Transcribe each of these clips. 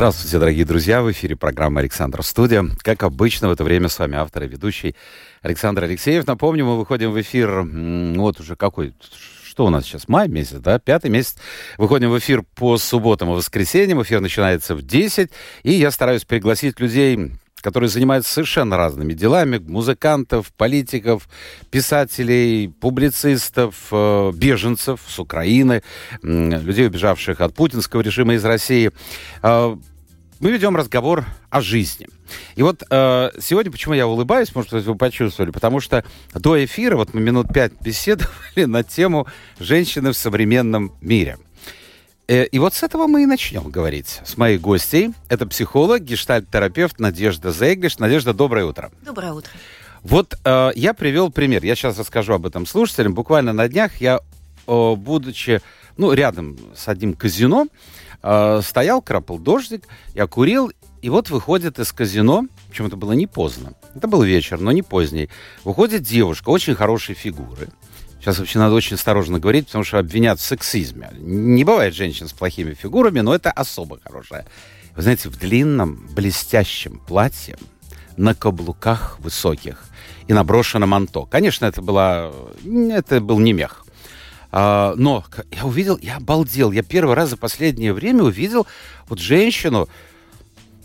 Здравствуйте, дорогие друзья! В эфире программа «Александр Студия». Как обычно, в это время с вами автор и ведущий Александр Алексеев. Напомню, мы выходим в эфир, вот уже какой, что у нас сейчас, май месяц, да, пятый месяц. Выходим в эфир по субботам и воскресеньям. Эфир начинается в 10. И я стараюсь пригласить людей, которые занимаются совершенно разными делами. Музыкантов, политиков, писателей, публицистов, э, беженцев с Украины, людей, убежавших от путинского режима из России. Мы ведем разговор о жизни. И вот э, сегодня, почему я улыбаюсь, может быть, вы почувствовали, потому что до эфира, вот мы минут пять беседовали на тему «Женщины в современном мире». Э, и вот с этого мы и начнем говорить. С моей гостей. Это психолог, гештальт-терапевт Надежда Зейглиш. Надежда, доброе утро. Доброе утро. Вот э, я привел пример. Я сейчас расскажу об этом слушателям. Буквально на днях я, э, будучи ну, рядом с одним казино, э, стоял, крапал дождик, я курил, и вот выходит из казино, причем это было не поздно, это был вечер, но не поздний, выходит девушка очень хорошей фигуры. Сейчас вообще надо очень осторожно говорить, потому что обвинят в сексизме. Не бывает женщин с плохими фигурами, но это особо хорошая. Вы знаете, в длинном блестящем платье, на каблуках высоких и наброшено манто. Конечно, это, была, это был не мех. А, но я увидел, я обалдел. Я первый раз за последнее время увидел вот женщину,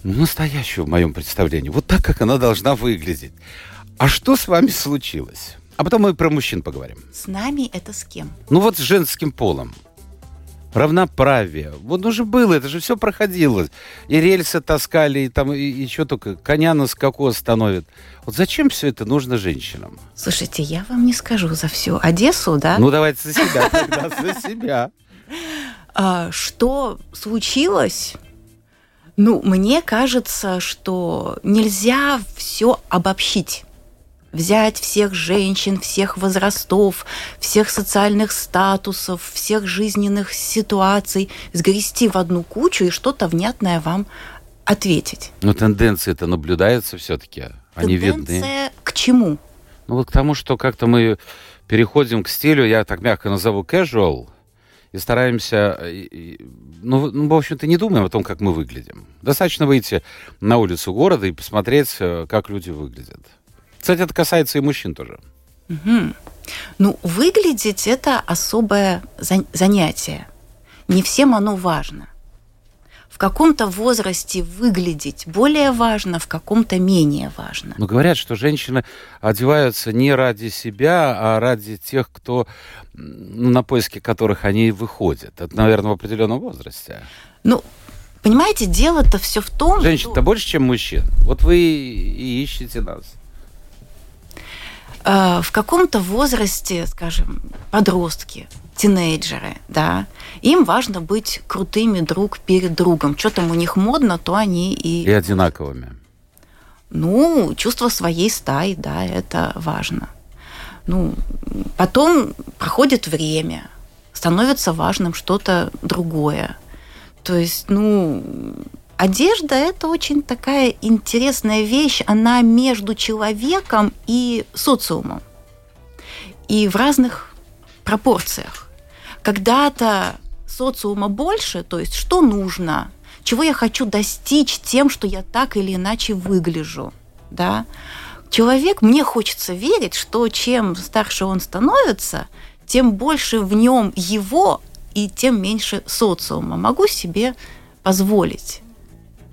настоящую в моем представлении. Вот так, как она должна выглядеть. А что с вами случилось? А потом мы про мужчин поговорим. С нами это с кем? Ну вот с женским полом. Равноправие. Вот уже было, это же все проходило. И рельсы таскали, и там, и, и что только, коня на скаку остановят. Вот зачем все это нужно женщинам? Слушайте, я вам не скажу за всю Одессу, да? Ну, давайте за себя тогда, за себя. А, что случилось? Ну, мне кажется, что нельзя все обобщить взять всех женщин, всех возрастов, всех социальных статусов, всех жизненных ситуаций, сгрести в одну кучу и что-то внятное вам ответить. Но тенденции это наблюдаются все-таки. Они Тенденция видны. к чему? Ну вот к тому, что как-то мы переходим к стилю, я так мягко назову casual, и стараемся, э, ну, ну, в общем-то, не думаем о том, как мы выглядим. Достаточно выйти на улицу города и посмотреть, э, как люди выглядят. Кстати, это касается и мужчин тоже. Угу. Ну, выглядеть это особое занятие. Не всем оно важно. В каком-то возрасте выглядеть более важно, в каком-то менее важно. Но говорят, что женщины одеваются не ради себя, а ради тех, кто ну, на поиски которых они выходят. Это, наверное, в определенном возрасте. Ну, понимаете, дело-то все в том, Женщин-то что... больше, чем мужчин. Вот вы и ищете нас. Э, в каком-то возрасте, скажем, подростки, тинейджеры, да, им важно быть крутыми друг перед другом. Что там у них модно, то они и... И одинаковыми. Ну, чувство своей стаи, да, это важно. Ну, потом проходит время, становится важным что-то другое. То есть, ну, Одежда – это очень такая интересная вещь, она между человеком и социумом. И в разных пропорциях. Когда-то социума больше, то есть что нужно, чего я хочу достичь тем, что я так или иначе выгляжу. Да? Человек, мне хочется верить, что чем старше он становится, тем больше в нем его и тем меньше социума. Могу себе позволить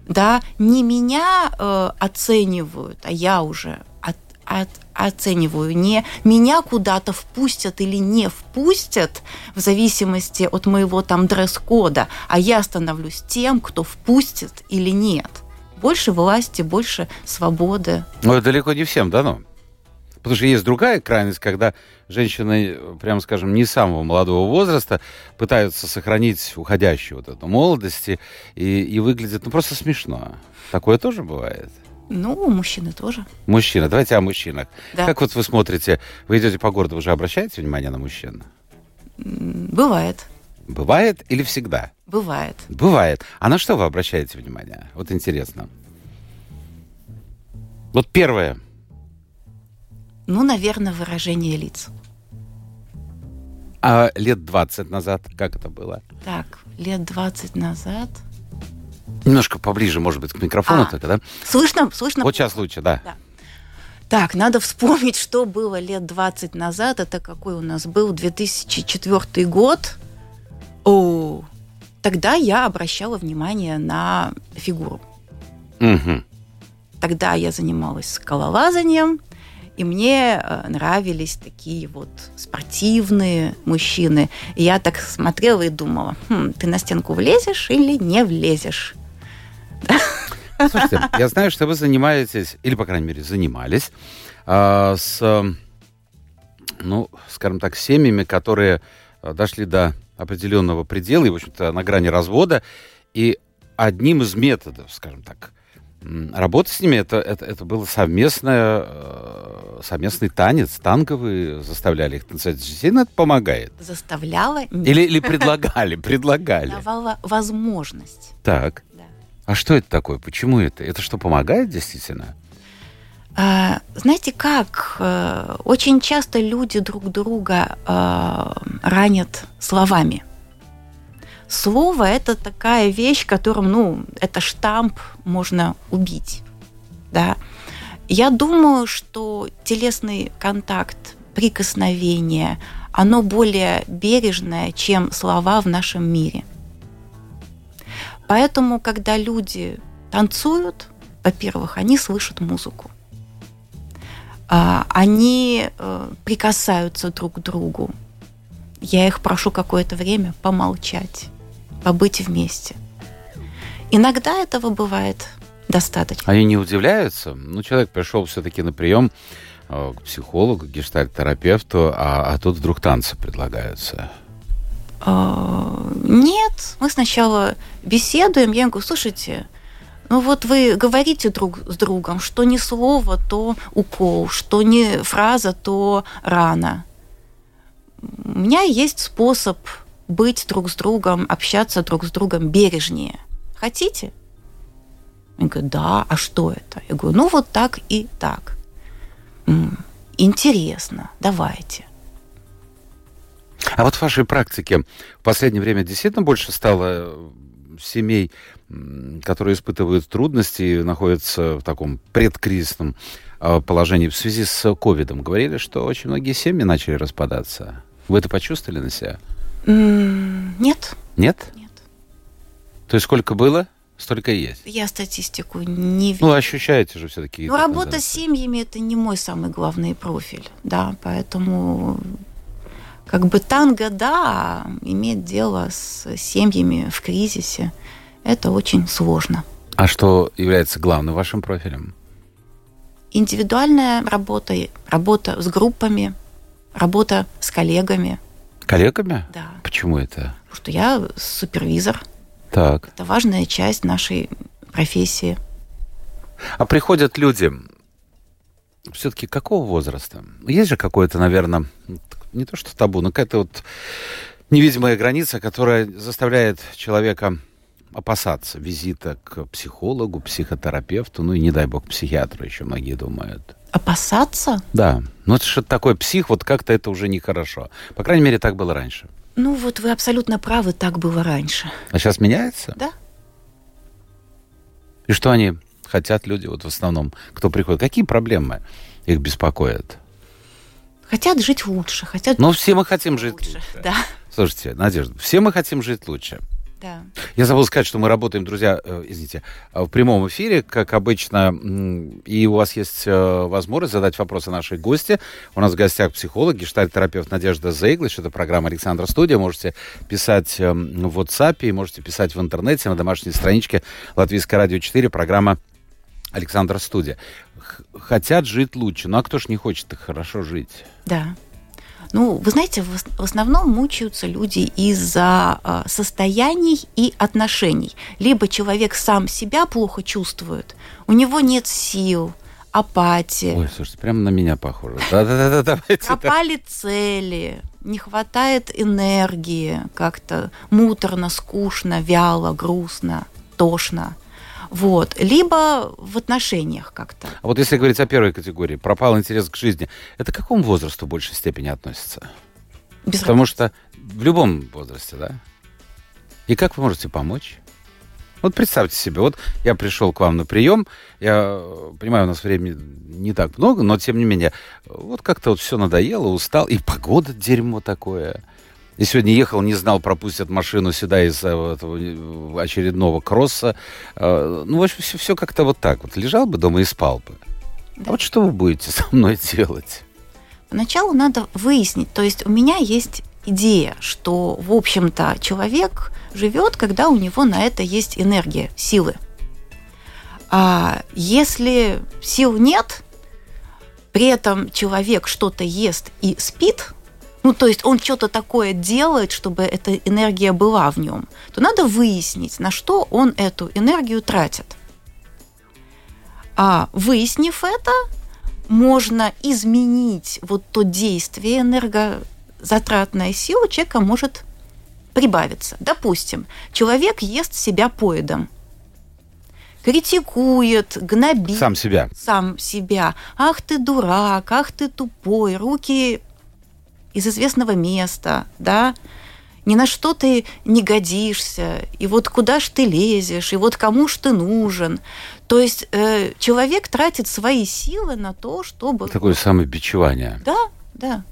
да, не меня э, оценивают, а я уже от, от, оцениваю, не меня куда-то впустят или не впустят в зависимости от моего там дресс-кода, а я становлюсь тем, кто впустит или нет. Больше власти, больше свободы. Ну, далеко не всем дано. Потому что есть другая крайность, когда женщины, прямо скажем, не самого молодого возраста пытаются сохранить уходящую вот эту молодость и, и выглядят ну, просто смешно. Такое тоже бывает. Ну, мужчины тоже. Мужчина. Давайте о мужчинах. Да. Как вот вы смотрите, вы идете по городу, вы же обращаете внимание на мужчин? Бывает. Бывает или всегда? Бывает. Бывает. А на что вы обращаете внимание? Вот интересно. Вот первое. Ну, наверное, выражение лиц. А лет 20 назад как это было? Так, лет 20 назад. Немножко поближе, может быть, к микрофону А. только, да? Слышно? Слышно? Вот сейчас лучше, да. Да. Так, надо вспомнить, что было лет 20 назад. Это какой у нас был 2004 год. О, тогда я обращала внимание на фигуру. Мгм. Тогда я занималась скалолазанием, и мне э, нравились такие вот спортивные мужчины. И я так смотрела и думала, «Хм, ты на стенку влезешь или не влезешь? Слушайте, я знаю, что вы занимаетесь, или, по крайней мере, занимались а, с, ну, скажем так, семьями, которые э, дошли до определенного предела и, в общем-то, на грани развода. И одним из методов, скажем так, м, работы с ними, это, это, это было совместное, э, совместный танец, танковый, заставляли их танцевать. Действительно это помогает? Заставляла, Или, или предлагали, предлагали. давала возможность. Так. Да. А что это такое? Почему это? Это что, помогает действительно? А, Знаете как? э, Очень часто люди друг друга э, ранят словами. Слово – это такая вещь, которым, ну, это штамп, можно убить. Да? Я думаю, что телесный контакт, прикосновение, оно более бережное, чем слова в нашем мире. Поэтому, когда люди танцуют, во-первых, они слышат музыку. А, Они э, прикасаются друг к другу. Я их прошу какое-то время помолчать, побыть вместе. Иногда этого бывает достаточно. Они не удивляются? Ну, человек пришел все-таки на прием э, к психологу, к гештальт-терапевту, а, а тут вдруг танцы предлагаются. А, Нет, мы сначала беседуем, я им говорю, слушайте, ну вот вы говорите друг с другом, что не слово, то укол, что не фраза, то рана. У меня есть способ быть друг с другом, общаться друг с другом бережнее. Хотите? Они говорят, да, а что это? Я говорю, ну вот так и так. «М, Интересно, давайте. А вот в вашей практике в последнее время действительно больше стало э, семей, которые испытывают трудности и находятся в таком предкризисном э, положении в связи с ковидом. Говорили, что очень многие семьи начали распадаться. Вы это почувствовали на себя? Нет, Нет? нет. То есть сколько было, столько и есть. Я статистику не вижу. Ну, ощущаете же все-таки. Ну, работа с семьями это не мой самый главный профиль, да, поэтому как бы танго, да, иметь дело с семьями в кризисе, это очень сложно. А что является главным вашим профилем? Индивидуальная работа, работа с группами, работа с коллегами, Коллегами? да. Почему это? Потому что я супервизор, Так. это важная часть нашей профессии. А приходят люди все-таки какого возраста? Есть же какое-то, наверное, не то что табу, но какая-то вот невидимая граница, которая заставляет человека опасаться визита к психологу, психотерапевту, ну и, не дай бог, психиатру еще многие думают. Опасаться? Да, ну это что такое псих, вот как-то это уже нехорошо. По крайней мере, так было раньше. Ну вот вы абсолютно правы, так было раньше. А сейчас меняется? Да. И что они хотят, люди, вот в основном, кто приходит? Какие проблемы их беспокоят? Хотят жить лучше, хотят Ну, все мы хотим жить лучше. лучше. Да, Слушайте, Надежда, все мы хотим жить лучше. Да. Я забыл сказать, что мы работаем, друзья, э, извините, э, в прямом эфире, как обычно, и у вас есть э, возможность задать вопросы нашей гости. У нас в гостях психолог, гештальт-терапевт Надежда Зейглиш. Это программа «Александра Студия». Можете писать э, в WhatsApp, и можете писать в интернете на домашней страничке Латвийское радио 4, программа «Александра Студия». Хотят жить лучше. Ну а кто ж не хочет так хорошо жить? Да. Ну, вы знаете, в основном мучаются люди из-за а, состояний и отношений. Либо человек сам себя плохо чувствует, у него нет сил, апатия. Ой, слушайте, прямо на меня похоже. Да-да-да, давайте. Пропали цели, не хватает энергии, как-то муторно, скучно, вяло, грустно, тошно. Вот. Либо в отношениях как-то. А вот если говорить о первой категории, пропал интерес к жизни, это к какому возрасту в большей степени относится? Без Потому что в любом возрасте, да? И как вы можете помочь? Вот представьте себе, вот я пришел к вам на прием, я понимаю, у нас времени не так много, но тем не менее, вот как-то вот все надоело, устал, и погода дерьмо такое. И сегодня ехал, не знал, пропустят машину сюда из этого очередного кросса. А, ну, в общем, все, все как-то вот так вот. Лежал бы дома и спал бы. Да. А вот что вы будете со мной делать? Поначалу надо выяснить. То есть у меня есть идея, что, в общем-то, человек живет, когда у него на это есть энергия, силы. А если сил нет, при этом человек что-то ест и спит, ну, то есть он что-то такое делает, чтобы эта энергия была в нем, то надо выяснить, на что он эту энергию тратит. А выяснив это, можно изменить вот то действие энергозатратная сила человека может прибавиться. Допустим, человек ест себя поедом, критикует, гнобит. Сам себя. Сам себя. Ах ты дурак, ах ты тупой, руки из известного места, да, ни на что ты не годишься, и вот куда ж ты лезешь, и вот кому ж ты нужен. То есть э, человек тратит свои силы на то, чтобы... Такое самобичевание. Да, да.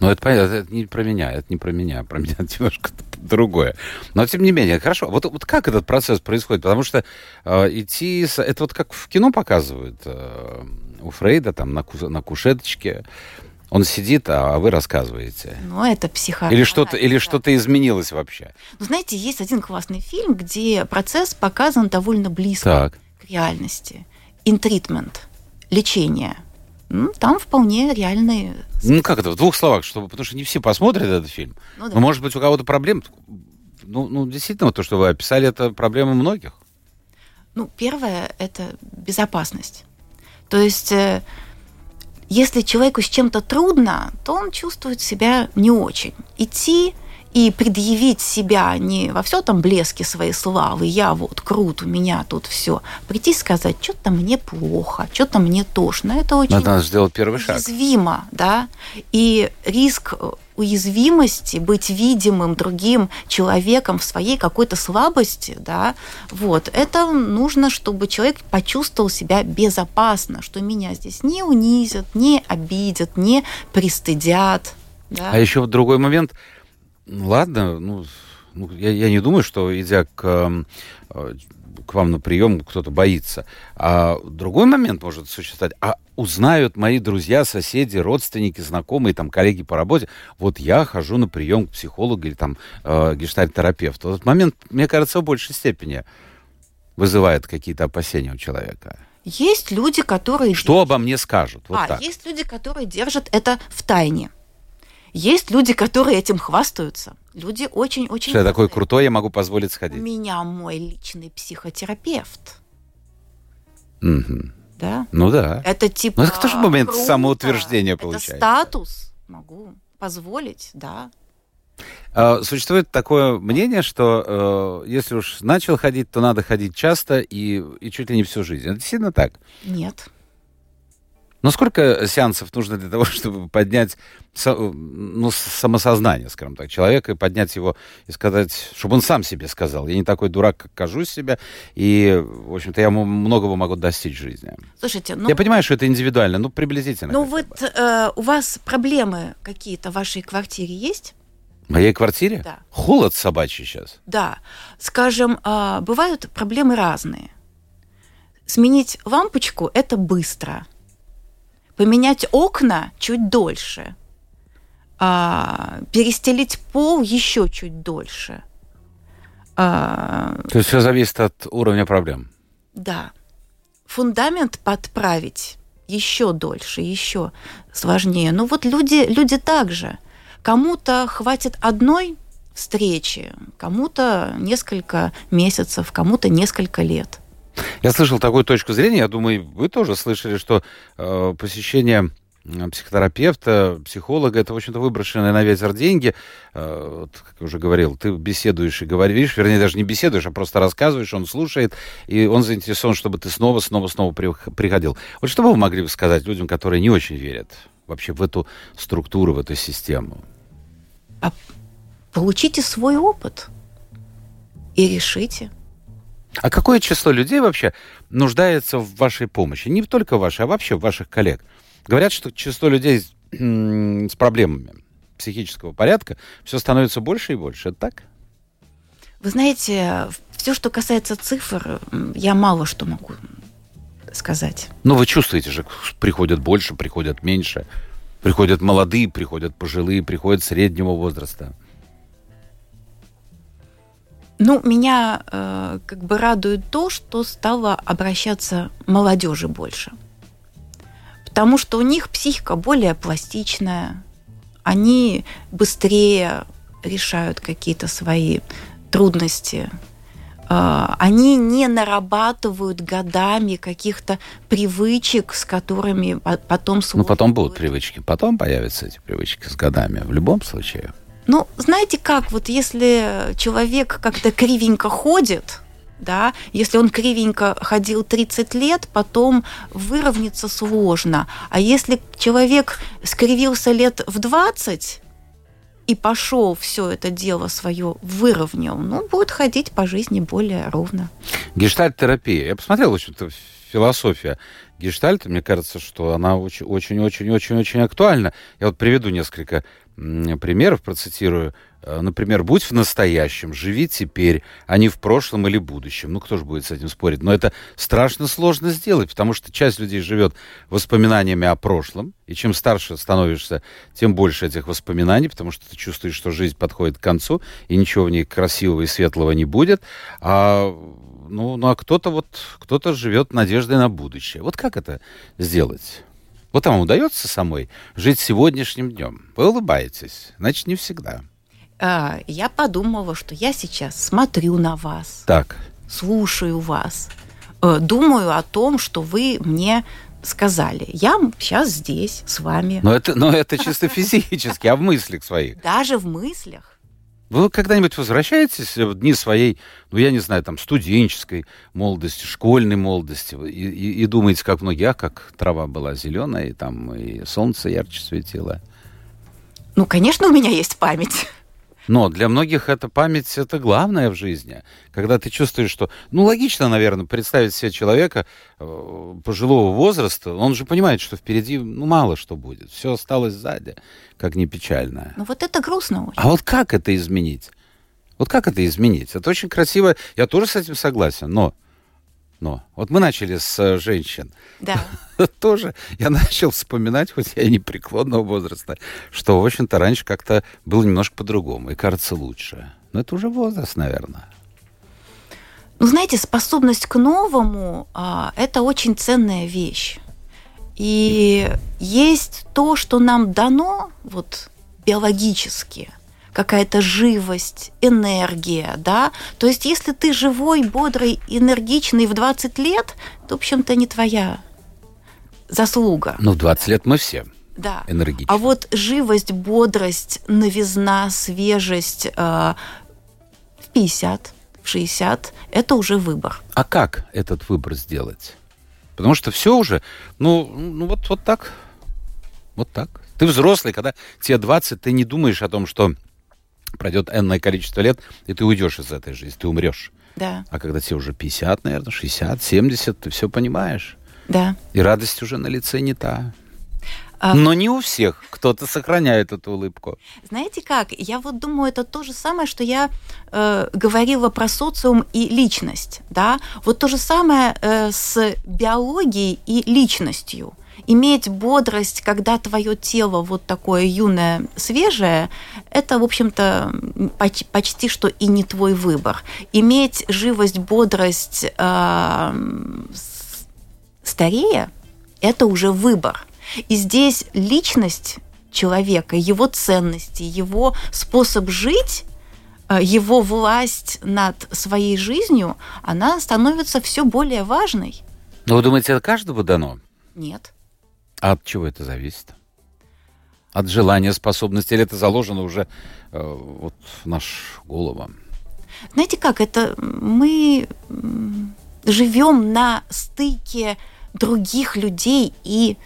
Ну, это понятно, это не про меня, это не про меня, про меня немножко другое. Но, тем не менее, хорошо. Вот, вот как этот процесс происходит? Потому что э, идти... Это вот как в кино показывают э, у Фрейда, там, на, на кушеточке, он сидит, а вы рассказываете. Ну, это психо. Или что-то, или что-то изменилось вообще. Ну, знаете, есть один классный фильм, где процесс показан довольно близко так. к реальности. Интритмент, лечение. Ну, там вполне реальные... Ну, как это, в двух словах, чтобы, потому что не все посмотрят этот фильм. Ну, да. Но, может быть, у кого-то проблем. Ну, ну, действительно, то, что вы описали, это проблема многих. Ну, первое – это безопасность. То есть э, если человеку с чем-то трудно, то он чувствует себя не очень. Идти и предъявить себя не во все там блеске своей славы, я вот крут, у меня тут все. Прийти и сказать, что-то мне плохо, что-то мне тошно. Это очень Надо сделать первый шаг. уязвимо, да. И риск уязвимости, быть видимым другим человеком в своей какой-то слабости, да, вот, это нужно, чтобы человек почувствовал себя безопасно, что меня здесь не унизят, не обидят, не пристыдят. Да. А еще вот другой момент – ладно, ну, ну я, я не думаю, что, идя к, эм, э, к вам на прием, кто-то боится. А другой момент может существовать. А узнают мои друзья, соседи, родственники, знакомые, там, коллеги по работе, вот я хожу на прием к психологу или там э, гештальт-терапевту. Этот момент, мне кажется, в большей степени вызывает какие-то опасения у человека. Есть люди, которые... Что держат... обо мне скажут? Вот а, так. есть люди, которые держат это в тайне. Есть люди, которые этим хвастаются. Люди очень-очень... Что я такой крутой, я могу позволить сходить. У меня мой личный психотерапевт. Угу. Да? Ну да. Это типа... Ну это тоже момент круто. самоутверждения получается. Это статус. Могу позволить, да. А, существует такое мнение, что э, если уж начал ходить, то надо ходить часто и, и чуть ли не всю жизнь. Это действительно так? Нет. Но сколько сеансов нужно для того, чтобы поднять ну, самосознание, скажем так, человека, и поднять его и сказать, чтобы он сам себе сказал, я не такой дурак, как кажусь себя, и, в общем-то, я многого могу достичь в жизни. Слушайте, ну... Я понимаю, что это индивидуально, ну, приблизительно. Ну, вот э, у вас проблемы какие-то в вашей квартире есть? В моей квартире? Да. Холод собачий сейчас. Да. Скажем, э, бывают проблемы разные. Сменить лампочку – это быстро – поменять окна чуть дольше, а, перестелить пол еще чуть дольше. А, То есть все зависит от уровня проблем? Да. Фундамент подправить еще дольше, еще сложнее. Но вот люди, люди также. Кому-то хватит одной встречи, кому-то несколько месяцев, кому-то несколько лет. Я слышал такую точку зрения, я думаю, вы тоже слышали, что э, посещение психотерапевта, психолога, это, в общем-то, выброшенные на ветер деньги. Э, вот, как я уже говорил, ты беседуешь и говоришь, вернее, даже не беседуешь, а просто рассказываешь, он слушает, и он заинтересован, чтобы ты снова, снова, снова приходил. Вот что бы вы могли бы сказать людям, которые не очень верят вообще в эту структуру, в эту систему? А получите свой опыт и решите. А какое число людей вообще нуждается в вашей помощи? Не только вашей, а вообще ваших коллег? Говорят, что число людей с проблемами психического порядка все становится больше и больше. Это так? Вы знаете, все, что касается цифр, я мало что могу сказать. Но вы чувствуете же, приходят больше, приходят меньше. Приходят молодые, приходят пожилые, приходят среднего возраста. Ну, меня э, как бы радует то, что стало обращаться молодежи больше. Потому что у них психика более пластичная, они быстрее решают какие-то свои трудности, а, они не нарабатывают годами каких-то привычек, с которыми потом Ну, потом будут привычки, потом появятся эти привычки с годами, в любом случае. Ну, знаете как, вот если человек как-то кривенько ходит, да, если он кривенько ходил 30 лет, потом выровняться сложно. А если человек скривился лет в 20 и пошел все это дело свое выровнял, ну, будет ходить по жизни более ровно. Гештальт-терапия. Я посмотрел, в общем-то, философия гештальта, мне кажется, что она очень-очень-очень-очень актуальна. Я вот приведу несколько примеров, процитирую. Э, например, будь в настоящем, живи теперь, а не в прошлом или будущем. Ну, кто же будет с этим спорить? Но это страшно сложно сделать, потому что часть людей живет воспоминаниями о прошлом, и чем старше становишься, тем больше этих воспоминаний, потому что ты чувствуешь, что жизнь подходит к концу, и ничего в ней красивого и светлого не будет. А ну, ну а кто-то вот, кто-то живет надеждой на будущее. Вот как это сделать? Вот вам удается самой жить сегодняшним днем? Вы улыбаетесь, значит, не всегда. А, я подумала, что я сейчас смотрю на вас. Так. Слушаю вас. Э, думаю о том, что вы мне сказали. Я сейчас здесь с вами. Но это, но это чисто физически, а в мыслях своих? Даже в мыслях. Вы когда-нибудь возвращаетесь в дни своей, ну, я не знаю, там, студенческой молодости, школьной молодости, и, и, и думаете, как многие, а как трава была зеленая, и там и солнце ярче светило? Ну, конечно, у меня есть память. Но для многих эта память это главное в жизни. Когда ты чувствуешь, что... Ну, логично, наверное, представить себе человека э, пожилого возраста. Он же понимает, что впереди ну, мало что будет. Все осталось сзади, как не печально. Ну, вот это грустно очень. А вот как это изменить? Вот как это изменить? Это очень красиво. Я тоже с этим согласен, но но вот мы начали с э, женщин. Да. Тоже я начал вспоминать, хоть я и не преклонного возраста, что, в общем-то, раньше как-то было немножко по-другому и кажется лучше. Но это уже возраст, наверное. Ну, знаете, способность к новому а, – это очень ценная вещь. И есть то, что нам дано вот биологически – какая-то живость, энергия, да. То есть, если ты живой, бодрый, энергичный в 20 лет, то, в общем-то, не твоя заслуга. Ну, в 20 лет мы все да. энергичны. А вот живость, бодрость, новизна, свежесть э, в 50, в 60 – это уже выбор. А как этот выбор сделать? Потому что все уже, ну, ну вот, вот так, вот так. Ты взрослый, когда тебе 20, ты не думаешь о том, что пройдет энное количество лет, и ты уйдешь из этой жизни, ты умрешь. Да. А когда тебе уже 50, наверное, 60, 70, ты все понимаешь. Да. И радость уже на лице не та. А... Но не у всех. Кто-то сохраняет эту улыбку. Знаете как? Я вот думаю, это то же самое, что я э, говорила про социум и личность. Да? Вот то же самое э, с биологией и личностью иметь бодрость, когда твое тело вот такое юное, свежее, это, в общем-то, почти, почти что и не твой выбор. Иметь живость, бодрость э, старее, Это уже выбор. И здесь личность человека, его ценности, его способ жить э, его власть над своей жизнью, она становится все более важной. Но вы думаете, это каждому дано? Нет. А от чего это зависит? От желания, способности, или это заложено уже э, вот в наш голову? Знаете как, это мы живем на стыке других людей и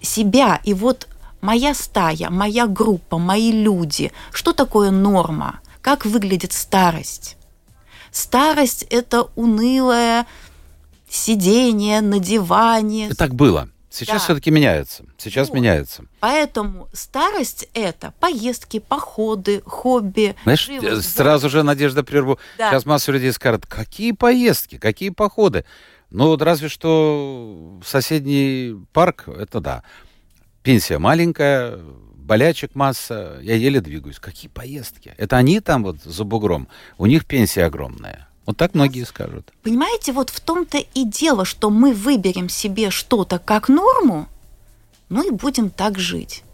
себя. И вот моя стая, моя группа, мои люди. Что такое норма? Как выглядит старость? Старость – это унылое сидение на диване. И так было. Сейчас Да. все-таки меняется. Сейчас Вот. меняется. Поэтому старость – это поездки, походы, хобби. Знаешь, живость, сразу же Надежда прерву. Да. Сейчас масса людей скажет, какие поездки, какие походы. Ну, вот разве что соседний парк, это да. Пенсия маленькая, болячек масса, я еле двигаюсь. Какие поездки? Это они там вот за бугром, у них пенсия огромная. Вот так многие скажут. Понимаете, вот в том-то и дело, что мы выберем себе что-то как норму, ну и будем так жить.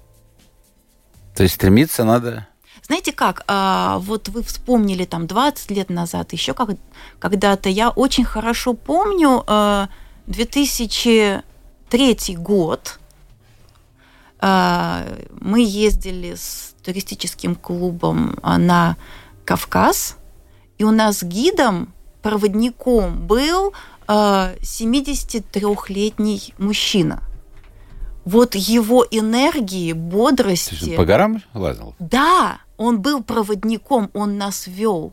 То есть стремиться надо... Знаете как, а, вот вы вспомнили там 20 лет назад, еще как, когда-то, я очень хорошо помню э, 2003 год, А, мы ездили с туристическим клубом а, на Кавказ, и у нас гидом, проводником был а, 73-летний мужчина. Вот его энергии, То есть бодрости... он по горам лазил? Да, он был проводником, он нас вел.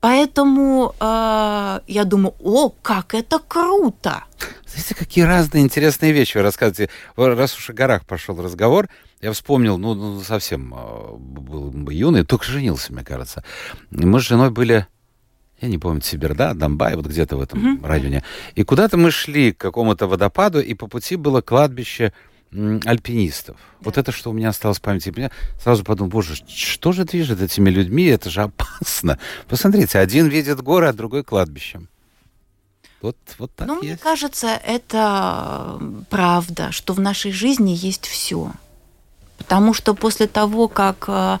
Поэтому э, я думаю, о, как это круто! Знаете, какие разные интересные вещи вы рассказываете. Раз уж о горах пошел разговор, я вспомнил, ну, ну, совсем э, был бы юный, только женился, мне кажется. Мы с женой были, я не помню, Сибирда, Донбай, вот где-то в этом районе. И куда-то мы шли к какому-то водопаду, и по пути было кладбище альпинистов. Вот это, что у меня осталось в памяти. Я сразу подумал, боже, что же движет этими людьми? Это же опасно. Посмотрите, один видит горы, а другой кладбище. Вот, вот так мне есть. кажется, это правда, что в нашей жизни есть все. Потому что после того, как э,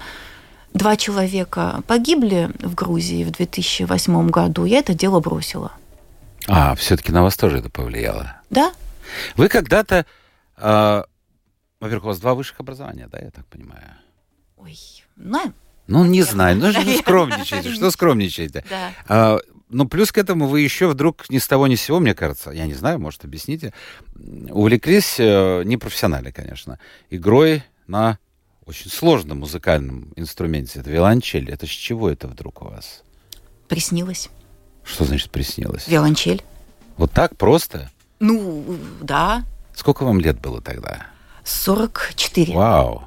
два человека погибли в Грузии в 2008 году, я это дело бросила. А, все-таки на вас тоже это повлияло. Да, Вы когда-то, э, во-первых, у вас два высших образования, да, я так понимаю? ой, ну, Ну, не знаю, ну, что Наверное. скромничаете, что скромничаете? да. А, ну, плюс к этому вы еще вдруг ни с того ни с сего, мне кажется, я не знаю, может, объясните, увлеклись, э, не профессионально, конечно, игрой на очень сложном музыкальном инструменте. Это виолончель. Это с чего это вдруг у вас? приснилось. Что значит приснилось? Виолончель. Вот так просто? Ну, да, Сколько вам лет было тогда? 44. Вау.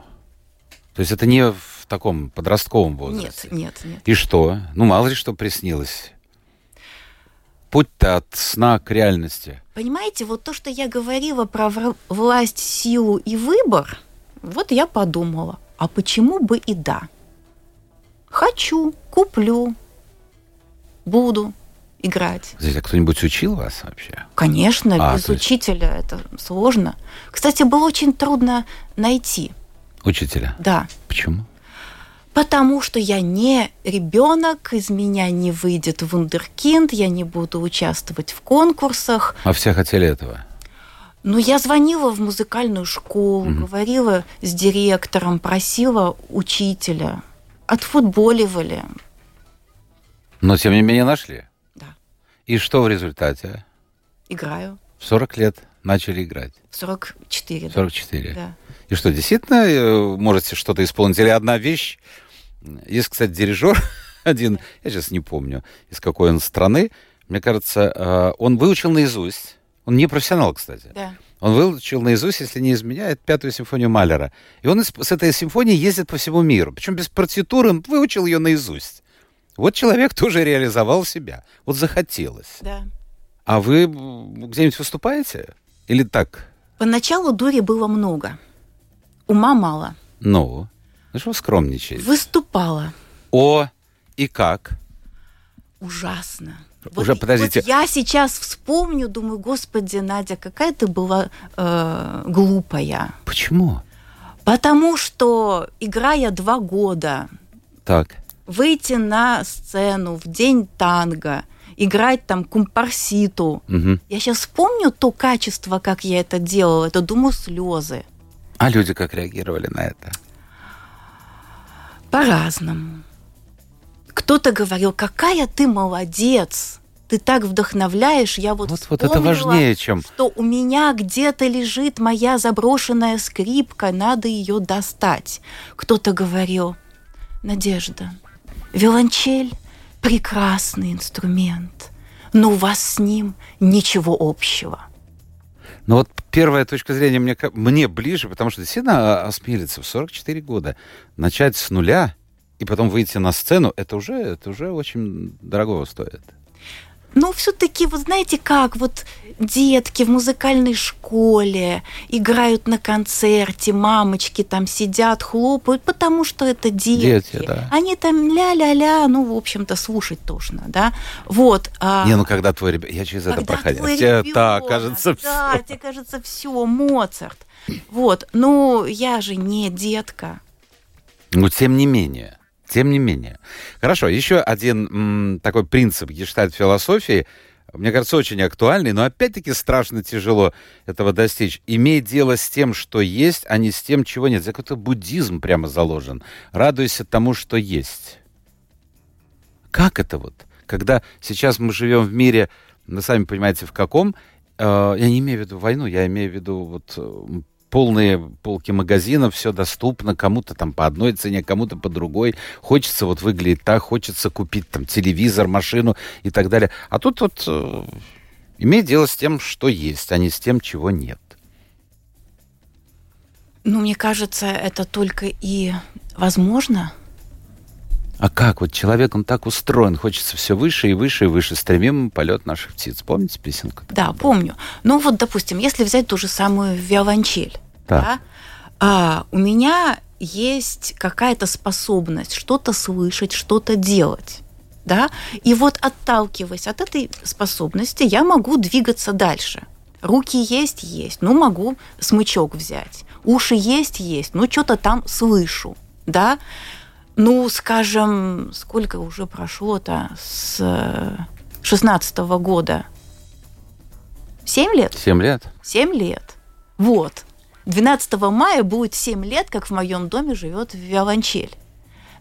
То есть это не в таком подростковом Нет, возрасте? нет, нет. И что? Ну, мало ли что приснилось. Путь-то от сна к реальности. Понимаете, вот то, что я говорила про власть, силу и выбор, вот я подумала, а почему бы и да? Хочу, куплю, буду играть. Здесь а кто-нибудь учил вас вообще? Конечно, А, без есть- учителя это сложно. Кстати, было очень трудно найти, Учителя? да. Почему? Потому что я не ребенок, из меня не выйдет вундеркинд, я не буду участвовать в конкурсах. А все хотели этого? Ну, я звонила в музыкальную школу, Мгм. говорила с директором, просила учителя. Отфутболивали. Но тем не менее нашли. И что в результате? Играю. В 40 лет начали играть. В 44, да. 44. Да. И что, действительно э, можете что-то исполнить? Или одна вещь? Есть, кстати, дирижер один, я сейчас не помню, из какой он страны. Мне кажется, э, он выучил наизусть. Он не профессионал, кстати. Да. Он выучил наизусть, если не изменяет, пятую симфонию Малера. И он с этой симфонией ездит по всему миру. Причем без партитуры, он выучил ее наизусть. Вот человек тоже реализовал себя. Вот захотелось. да. А вы где-нибудь выступаете? Или так? Поначалу дури было много. Ума мало. Ну, ну что скромничаете? Выступала. О, и как? Ужасно. Вот, Уже подождите. Вот я сейчас вспомню, думаю, господи, Надя, какая ты была э, глупая. Почему? Потому что, играя два года, Так. Выйти на сцену в день танго, играть там компарситу. Мгм. Я сейчас вспомню то качество, как я это делала, это думаю слезы. А люди как реагировали на это? По-разному. Кто-то говорил, какая ты молодец, ты так вдохновляешь, я вот Вот, вот это важнее, чем... что у меня где-то лежит моя заброшенная скрипка, надо ее достать. Кто-то говорил, Надежда, виолончель – прекрасный инструмент, но у вас с ним ничего общего. Но вот первая точка зрения мне, мне ближе, потому что действительно а, осмелиться в 44 года, начать с нуля и потом выйти на сцену, это уже, это уже очень дорого стоит. Но все-таки, вы знаете как, вот детки в музыкальной школе играют на концерте, мамочки там сидят, хлопают, потому что это детки. Дети, да. Они там ля-ля-ля, ну, в общем-то, слушать тошно, да. Вот. а Не, ну когда твой ребенок... Я через это когда проходил. твой Тебе ребенок, так, кажется, Да, всё. тебе кажется, все, Моцарт. Вот, ну, я же не детка. Но тем не менее, тем не менее. Хорошо, еще один м, такой принцип гештальт-философии, мне кажется, очень актуальный, но опять-таки страшно тяжело этого достичь. Иметь дело с тем, что есть, а не с тем, чего нет. Какой-то буддизм прямо заложен. Радуйся тому, что есть. Как это вот? Когда сейчас мы живем в мире, вы сами понимаете, в каком, э, я не имею в виду войну, я имею в виду вот э, полные полки магазинов, все доступно, кому-то там по одной цене, кому-то по другой. Хочется вот выглядеть так, хочется купить там телевизор, машину и так далее. А тут вот э, иметь дело с тем, что есть, а не с тем, чего нет. Ну, мне кажется, это только и возможно. А как? Вот человек, он так устроен, хочется все выше и выше и выше. Стремим полет наших птиц. Помните песенку? Да, помню. Ну вот, допустим, если взять ту же самую виолончель, Так. да, а, у меня есть какая-то способность что-то слышать, что-то делать. Да? И вот отталкиваясь от этой способности, я могу двигаться дальше. Руки есть, есть, ну могу смычок взять. Уши есть, есть, ну что-то там слышу, да. Ну, скажем, сколько уже прошло-то с 16 года? Семь лет? Семь лет. 7 лет. Вот. 12 мая будет 7 лет, как в моем доме живет виолончель.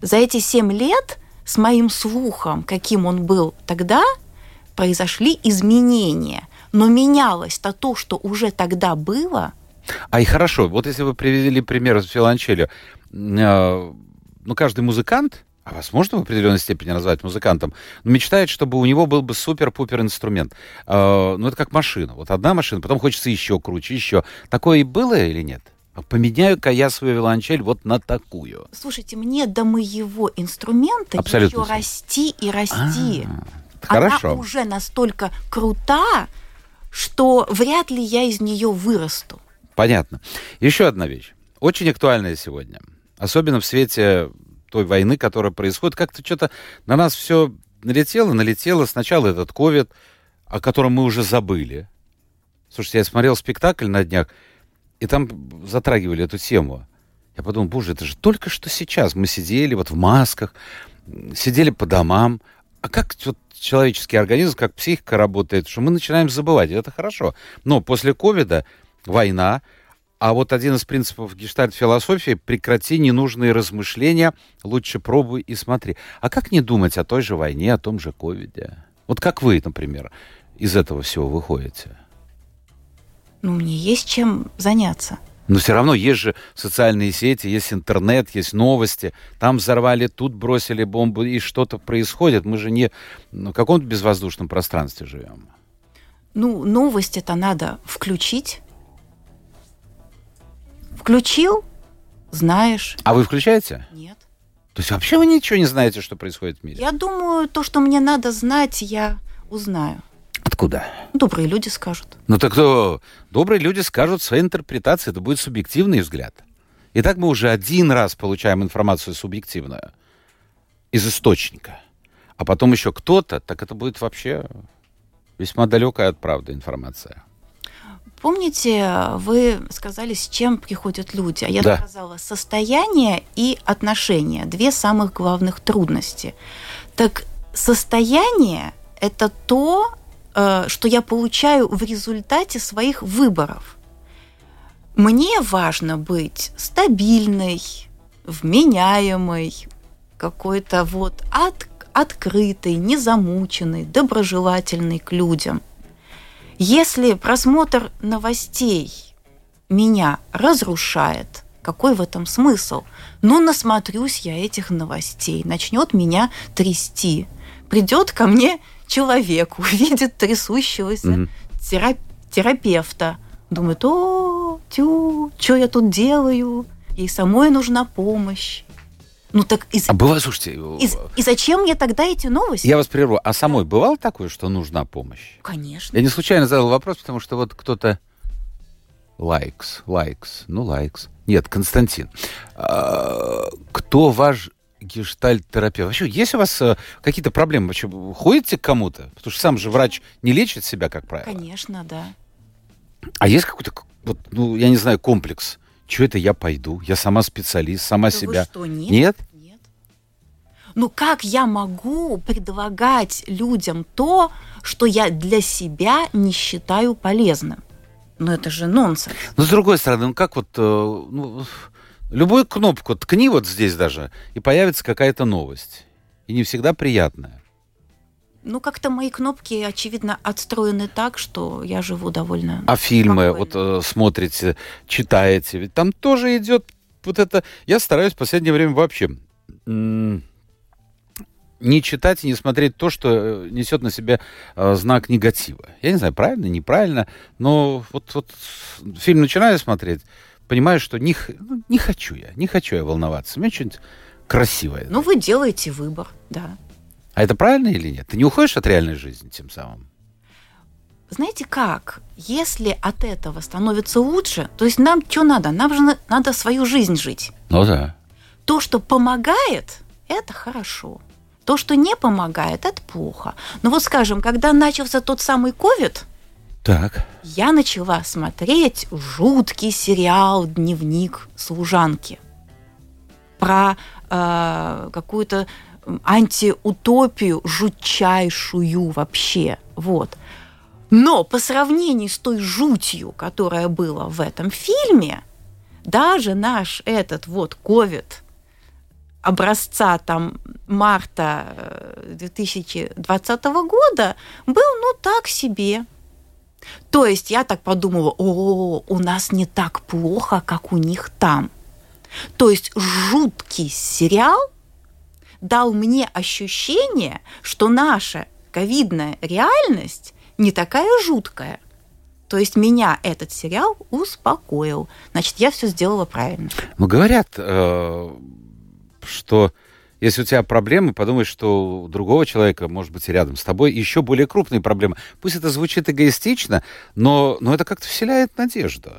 За эти 7 лет с моим слухом, каким он был тогда, произошли изменения. Но менялось-то то, что уже тогда было. А и хорошо, вот если вы привели пример с виолончелью, э, ну, каждый музыкант, а вас можно в определенной степени назвать музыкантом, но мечтает, чтобы у него был бы супер-пупер инструмент. Э, ну, это как машина. Вот одна машина, потом хочется еще круче, еще. Такое и было или нет? Поменяю-ка я свою виолончель вот на такую. Слушайте, мне до моего инструмента Абсолютно еще расти и расти. А, Хорошо. Она уже настолько крута, что вряд ли я из нее вырасту. Понятно. Еще одна вещь. Очень актуальная сегодня. Особенно в свете той войны, которая происходит. Как-то что-то на нас все налетело, налетело. Сначала этот ковид, о котором мы уже забыли. Слушайте, я смотрел спектакль на днях, и там затрагивали эту тему. Я подумал, боже, это же только что сейчас. Мы сидели вот в масках, сидели по домам. А как вот человеческий организм, как психика работает, что мы начинаем забывать. Это хорошо. Но после ковида война, а вот один из принципов гештальт-философии – прекрати ненужные размышления, лучше пробуй и смотри. А как не думать о той же войне, о том же ковиде? Вот как вы, например, из этого всего выходите? Ну, мне есть чем заняться. Но все равно есть же социальные сети, есть интернет, есть новости. Там взорвали, тут бросили бомбу, и что-то происходит. Мы же не в каком-то безвоздушном пространстве живем. Ну, новость это надо включить. Включил, знаешь. А вы включаете? Нет. То есть вообще вы ничего не знаете, что происходит в мире? Я думаю, то, что мне надо знать, я узнаю. Откуда? Добрые люди скажут. Ну так кто? Добрые люди скажут свои интерпретации, это будет субъективный взгляд. Итак, мы уже один раз получаем информацию субъективную из источника. а потом еще кто-то, так это будет вообще весьма далекая от правды информация. Помните, вы сказали, с чем приходят люди, а я Да. сказала состояние и отношения, две самых главных трудности. Так состояние – это то, э, что я получаю в результате своих выборов. Мне важно быть стабильной, вменяемой, какой-то вот от, открытой, незамученной, доброжелательной к людям. Если просмотр новостей меня разрушает, какой в этом смысл? Ну, насмотрюсь я этих новостей, начнет меня трясти. Придет ко мне человек, увидит трясущегося Мгм. тера- терапевта, думает, о, тю, что я тут делаю? Ей самой нужна помощь. Ну так и, А бывает, слушайте, и, и зачем мне тогда эти новости? я вас прерву. А самой бывало такое, что нужна помощь? Конечно. Я не случайно задал вопрос, потому что вот кто-то... Лайкс, лайкс, ну лайкс. Нет, Константин. А, Кто ваш гештальт-терапевт? Вообще, есть у вас э, какие-то проблемы? Вообще, ходите к кому-то? Потому что сам же врач не лечит себя, как правило. Конечно, да. А есть какой-то, вот, ну, я не знаю, комплекс? Что это я пойду? Я сама специалист, сама Да вы себя. что, нет? Нет? Нет. Ну как я могу предлагать людям то, что я для себя не считаю полезным? Ну это же нонсенс. Но с другой стороны, ну как вот, э, ну, любую кнопку ткни вот здесь даже, и появится какая-то новость. И не всегда приятная. Ну как-то мои кнопки, очевидно, отстроены так, что я живу довольно... А фильмы Спокойно. вот э, смотрите, читаете, ведь там тоже идет вот это... Я стараюсь в последнее время вообще не читать и не смотреть то, что э, несет на себе э, знак негатива. Я не знаю, правильно, неправильно, но вот, вот фильм начинаю смотреть, понимаю, что не, ну, не хочу я, не хочу я волноваться. Мне что-нибудь красивое. Ну вы делаете выбор, да. А это правильно или нет? Ты не уходишь от реальной жизни тем самым? Знаете как? Если от этого становится лучше, то есть нам что надо? Нам же на- надо свою жизнь жить. Ну да. То, что помогает, это хорошо. То, что не помогает, это плохо. Но вот скажем, когда начался тот самый ковид, Так. я начала смотреть жуткий сериал «Дневник служанки» про э, какую-то антиутопию жутчайшую вообще. Вот. Но по сравнению с той жутью, которая была в этом фильме, даже наш этот вот ковид образца там марта э, 2020 года был ну так себе. То есть я так подумала, о, у нас не так плохо, как у них там. То есть жуткий сериал дал мне ощущение, что наша ковидная реальность не такая жуткая. То есть меня этот сериал успокоил. Значит, я все сделала правильно. Ну, говорят, э, что если у тебя проблемы, подумай, что у другого человека, может быть, рядом с тобой еще более крупные проблемы. Пусть это звучит эгоистично, но, но это как-то вселяет надежду.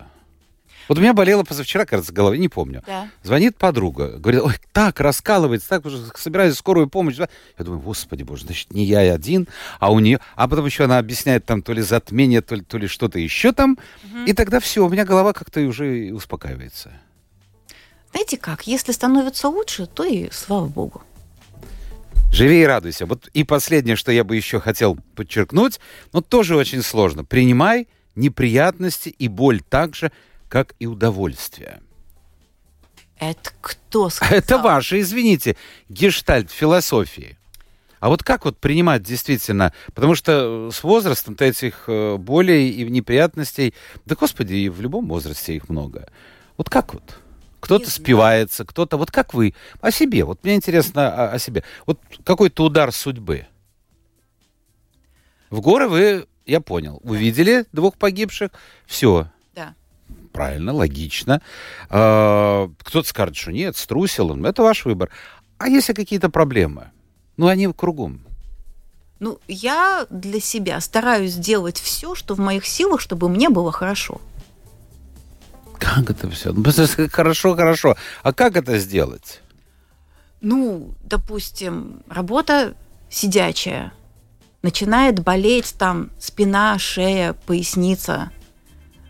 Вот у меня болела позавчера, кажется, голова, не помню. Да. Звонит подруга, говорит, ой, так раскалывается, так уже собираюсь скорую помощь. Я думаю, господи боже, значит, не я один, а у нее... А потом еще она объясняет там то ли затмение, то ли, то ли что-то еще там. И тогда все, у меня голова как-то уже успокаивается. Знаете как, если становится лучше, то и слава богу. Живи и радуйся. Вот и последнее, что я бы еще хотел подчеркнуть, но тоже очень сложно. Принимай неприятности и боль так же, как и удовольствие. Это кто сказал? Это ваше, извините, гештальт философии. А вот как вот принимать действительно? Потому что с возрастом-то этих э, болей и неприятностей, да господи, и в любом возрасте их много. Вот как вот? Кто-то спивается, кто-то... Вот как вы? О себе. Вот мне интересно о, о себе. Вот какой-то удар судьбы. В горы вы, я понял, увидели двух погибших, все. Правильно, логично. А, Кто-то скажет, что нет, струсил он. Это ваш выбор. А если какие-то проблемы? Ну, они кругом. Ну, я для себя стараюсь сделать все, что в моих силах, чтобы мне было хорошо. Как это все? Ну, Хорошо, хорошо. А как это сделать? Ну, допустим, работа сидячая, начинает болеть там спина, шея, поясница,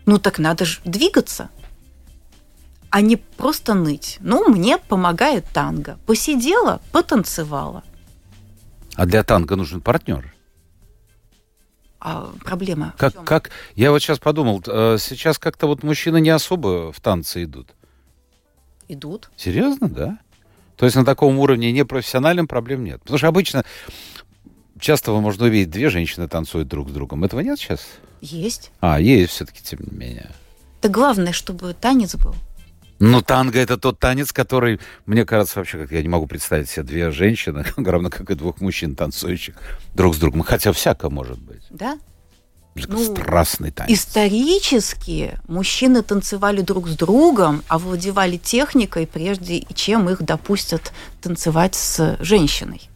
ну так надо же двигаться, а не просто ныть. Ну, мне помогает танго. Посидела, потанцевала. А для танго нужен партнер. А проблема Как, как, я вот сейчас подумал, э, сейчас как-то вот мужчины не особо в танцы идут. идут? Серьезно, да? То есть на таком уровне непрофессиональном проблем нет. Потому что обычно часто вы можно увидеть, две женщины танцуют друг с другом. Этого нет сейчас? Есть. А, есть все-таки, тем не менее. Да главное, чтобы танец был. Ну, танго это тот танец, который, мне кажется, вообще, как я не могу представить себе две женщины, равно как и двух мужчин, танцующих друг с другом. Хотя всяко может быть. Да? Ну, Страстный танец. Исторически мужчины танцевали друг с другом, овладевали техникой, прежде чем их допустят танцевать с женщиной.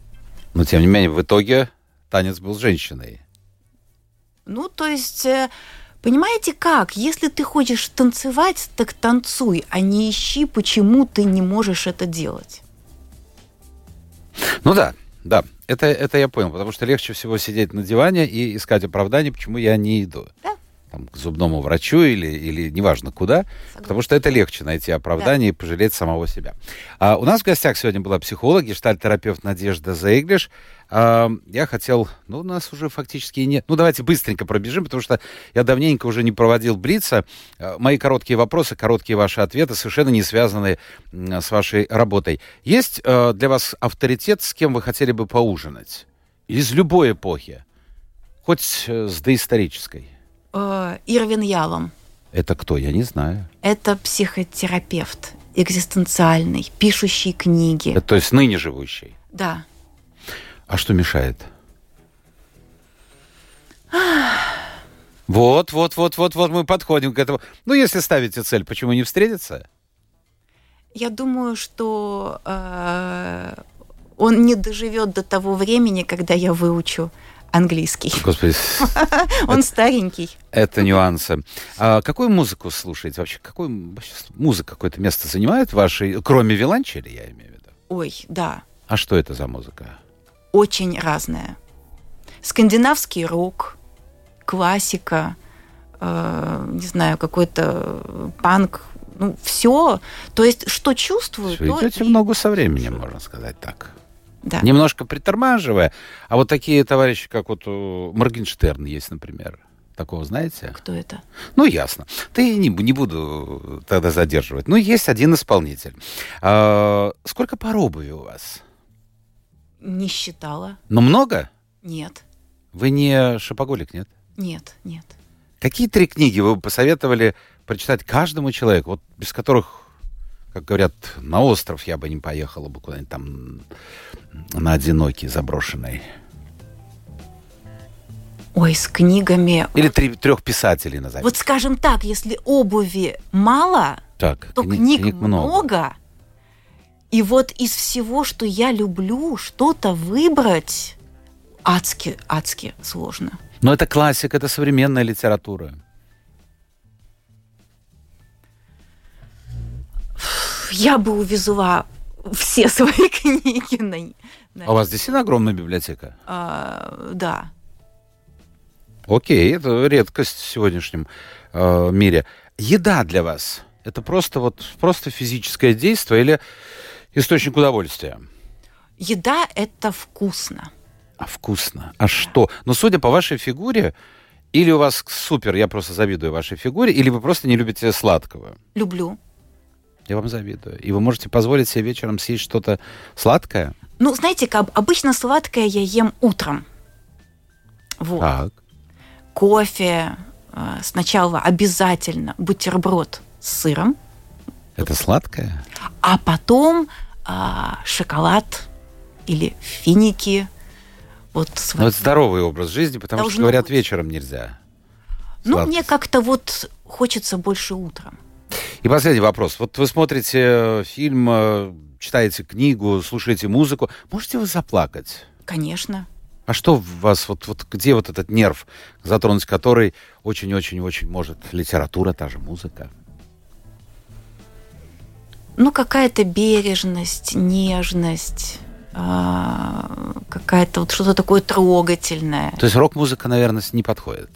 Но, тем не менее, в итоге танец был с женщиной. Ну, то есть, э, понимаете как? Если ты хочешь танцевать, так танцуй, а не ищи, почему ты не можешь это делать. Ну да, да, это, это я понял, потому что легче всего сидеть на диване и искать оправдание, почему я не иду. Да. Там, к зубному врачу или, или неважно куда, потому что это легче найти оправдание и пожалеть самого себя. А, у нас в гостях сегодня была психолог, гештальт-терапевт Надежда Зейглиш. А, я хотел, ну, у нас уже фактически нет. Ну, давайте быстренько пробежим, потому что я давненько уже не проводил Блица. А, мои короткие вопросы, короткие ваши ответы, совершенно не связаны м, с вашей работой. Есть э, для вас авторитет, с кем вы хотели бы поужинать? Из любой эпохи. Хоть э, с доисторической. Э, Ирвин Ялом Это кто? Я не знаю. – это психотерапевт экзистенциальный, пишущий книги. Это, то есть ныне живущий. Да. А что мешает? Вот, вот, вот, вот, вот мы подходим к этому. Ну, если ставите цель, почему не встретиться? Я думаю, что э, он не доживет до того времени, когда я выучу английский. Господи, Он старенький. это нюансы. А какую музыку слушаете вообще? Вообще музыка какое-то место занимает вашей, кроме виолончели, я имею в виду? Ой, да, А что это за музыка? очень разное. Скандинавский рок, классика, э, не знаю, какой-то панк, ну, все. То есть, что чувствую, Всё, то идете и в ногу со временем, можно сказать так. Да. Немножко притормаживая. А вот такие товарищи, как вот у Моргенштерн есть, например. Такого знаете? Кто это? Ну, ясно. Ты не, не буду тогда задерживать. Ну, есть один исполнитель. А, сколько пар обуви у вас? Не считала. Ну, много? Нет, Вы не шопоголик, нет? нет, нет. Какие три книги вы бы посоветовали прочитать каждому человеку, вот без которых, как говорят, на остров я бы не поехала бы куда-нибудь там на одинокий, заброшенный? Ой, с книгами. Или три, трех писателей назовите. Вот скажем так, если обуви мало, так, то кни- книг, много. И вот из всего, что я люблю, что-то выбрать адски, адски сложно. Но это классика, это современная литература. Я бы увезла все свои книги на... на- А у вас действительно огромная библиотека? а, да. Окей, это редкость в сегодняшнем э, мире. Еда для вас это просто вот просто физическое действие или источник удовольствия? Еда – это вкусно. А вкусно. А что? Ну, судя по вашей фигуре, или у вас супер, я просто завидую вашей фигуре, или вы просто не любите сладкого. Люблю. Я вам завидую. И вы можете позволить себе вечером съесть что-то сладкое? Ну, знаете, как обычно сладкое я ем утром. Вот. Так. Кофе. э, Сначала обязательно бутерброд с сыром, Это сладкое? а потом а, шоколад или финики. Вот с Ну, это здоровый образ жизни, потому что, Должно говорят, быть. вечером нельзя. Ну, мне как-то вот хочется больше утром. И последний вопрос. Вот вы смотрите э, фильм, э, читаете книгу, слушаете музыку. Можете вы заплакать? Конечно. А что в вас, вот, вот где вот этот нерв, затронуть который очень-очень-очень может литература, та же музыка? Ну, какая-то бережность, нежность. а, какая-то вот что-то такое трогательное. То есть рок-музыка, наверное, не подходит?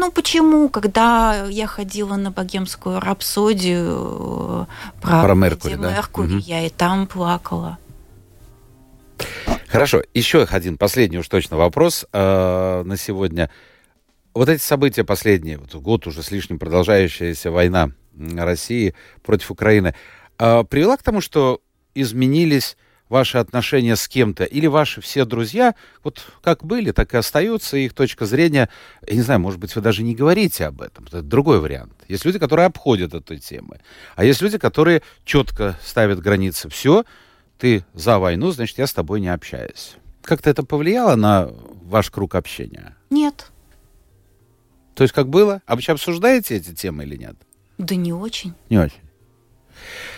Ну почему, когда я ходила на богемскую рапсодию э, про, про Меркури, да? Меркури угу. я и там плакала. Хорошо, еще один последний уж точно вопрос э, на сегодня. Вот эти события последние, вот год уже с лишним продолжающаяся война России против Украины, э, привела к тому, что изменились ваши отношения с кем-то, или ваши все друзья, вот как были, так и остаются, их точка зрения, я не знаю, может быть, вы даже не говорите об этом, это другой вариант. Есть люди, которые обходят этой темы, а есть люди, которые четко ставят границы. Все, ты за войну, значит, я с тобой не общаюсь. Как-то это повлияло на ваш круг общения? Нет. То есть как было? А вы вообще обсуждаете эти темы или нет? Да не очень. Не очень.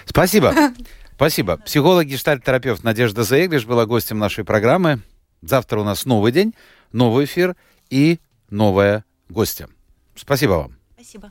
Спасибо. Спасибо. Психолог, гештальт-терапевт Надежда Заеглиш была гостем нашей программы. Завтра у нас новый день, новый эфир и новая гостья. Спасибо вам. Спасибо.